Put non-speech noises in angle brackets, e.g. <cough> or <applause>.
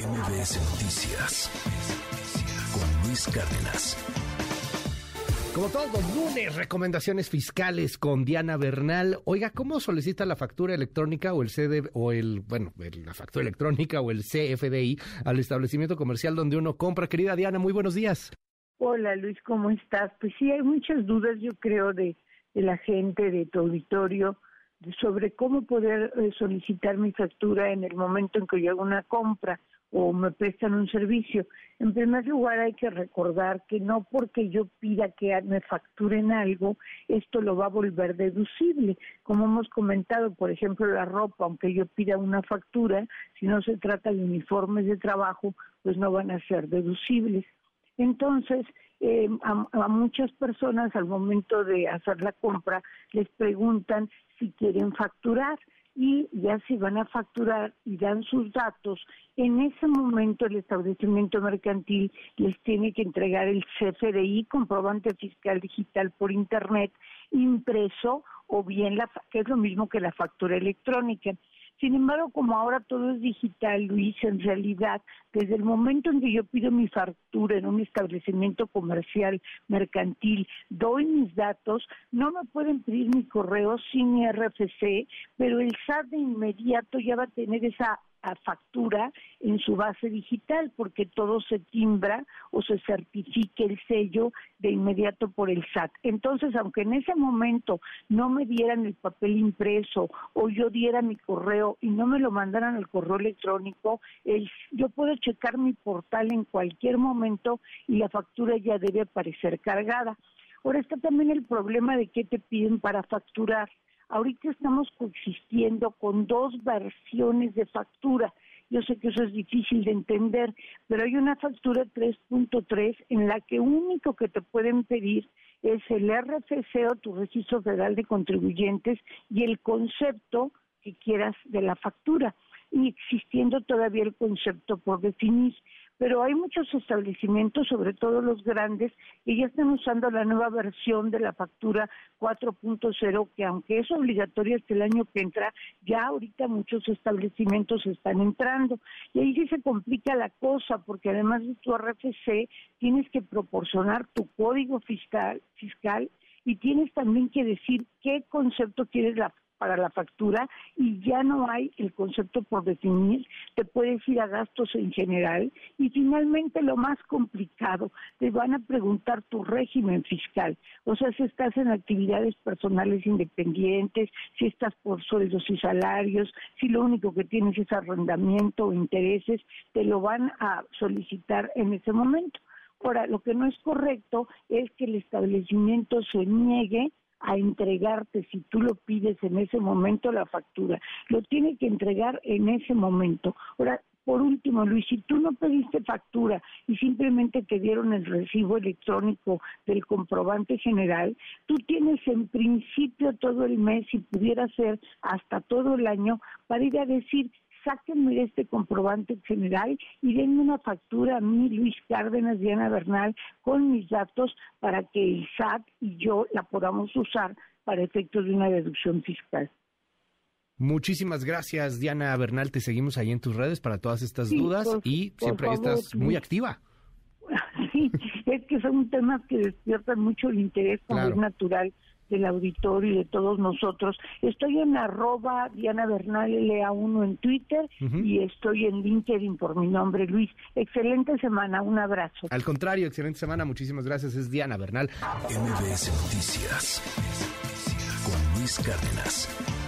MBS Noticias con Luis Cárdenas. Como todos los lunes, recomendaciones fiscales con Diana Bernal. Oiga, ¿cómo solicita la factura electrónica o el CD o el, bueno, la factura electrónica o el CFDI al establecimiento comercial donde uno compra? Querida Diana, muy buenos días. Hola Luis, ¿cómo estás? Pues sí, hay muchas dudas, yo creo, de, de la gente, de tu auditorio sobre cómo poder eh, solicitar mi factura en el momento en que yo hago una compra o me prestan un servicio. En primer lugar, hay que recordar que no porque yo pida que me facturen algo, esto lo va a volver deducible. Como hemos comentado, por ejemplo, la ropa, aunque yo pida una factura, si no se trata de uniformes de trabajo, pues no van a ser deducibles. Entonces, eh, a, muchas personas al momento de hacer la compra les preguntan si quieren facturar y ya si van a facturar y dan sus datos, en ese momento el establecimiento mercantil les tiene que entregar el CFDI, comprobante fiscal digital por Internet, impreso o bien la, que es lo mismo que la factura electrónica. Sin embargo, como ahora todo es digital, Luis, en realidad, desde el momento en que yo pido mi factura en un establecimiento comercial, mercantil, doy mis datos, no me pueden pedir mi correo sin mi RFC, pero el SAT de inmediato ya va a tener esa a factura en su base digital porque todo se timbra o se certifique el sello de inmediato por el SAT. Entonces, aunque en ese momento no me dieran el papel impreso o yo diera mi correo y no me lo mandaran al correo electrónico, yo puedo checar mi portal en cualquier momento y la factura ya debe aparecer cargada. Ahora está también el problema de qué te piden para facturar Ahorita estamos coexistiendo con dos versiones de factura. Yo sé que eso es difícil de entender, pero hay una factura 3.3 en la que único que te pueden pedir es el RFC o tu registro federal de contribuyentes y el concepto que quieras de la factura y existiendo todavía el concepto por definir pero hay muchos establecimientos, sobre todo los grandes, que ya están usando la nueva versión de la factura 4.0, que aunque es obligatoria hasta el año que entra, ya ahorita muchos establecimientos están entrando. Y ahí sí se complica la cosa, porque además de tu RFC, tienes que proporcionar tu código fiscal, fiscal y tienes también que decir qué concepto quieres la para la factura y ya no hay el concepto por definir, te puedes ir a gastos en general y finalmente lo más complicado, te van a preguntar tu régimen fiscal, o sea, si estás en actividades personales independientes, si estás por sueldos y salarios, si lo único que tienes es arrendamiento o intereses, te lo van a solicitar en ese momento. Ahora, lo que no es correcto es que el establecimiento se niegue a entregarte si tú lo pides en ese momento la factura. Lo tiene que entregar en ese momento. Ahora, por último, Luis, si tú no pediste factura y simplemente te dieron el recibo electrónico del comprobante general, tú tienes en principio todo el mes, y pudiera ser hasta todo el año, para ir a decir, sáquenme este comprobante general y denme una factura a mí, Luis Cárdenas, Diana Bernal, con mis datos para que el SAT y yo la podamos usar para efectos de una deducción fiscal. Muchísimas gracias, Diana Bernal. Te seguimos ahí en tus redes para todas estas dudas y siempre estás muy activa. <laughs> Sí, es que son temas que despiertan mucho el interés, como es natural del auditorio y de todos nosotros. Estoy en arroba Diana Bernal LA1 en Twitter y estoy en LinkedIn por mi nombre, Luis. Excelente semana, un abrazo. Al contrario, excelente semana, muchísimas gracias. Es Diana Bernal. MBS Noticias con Luis Cárdenas.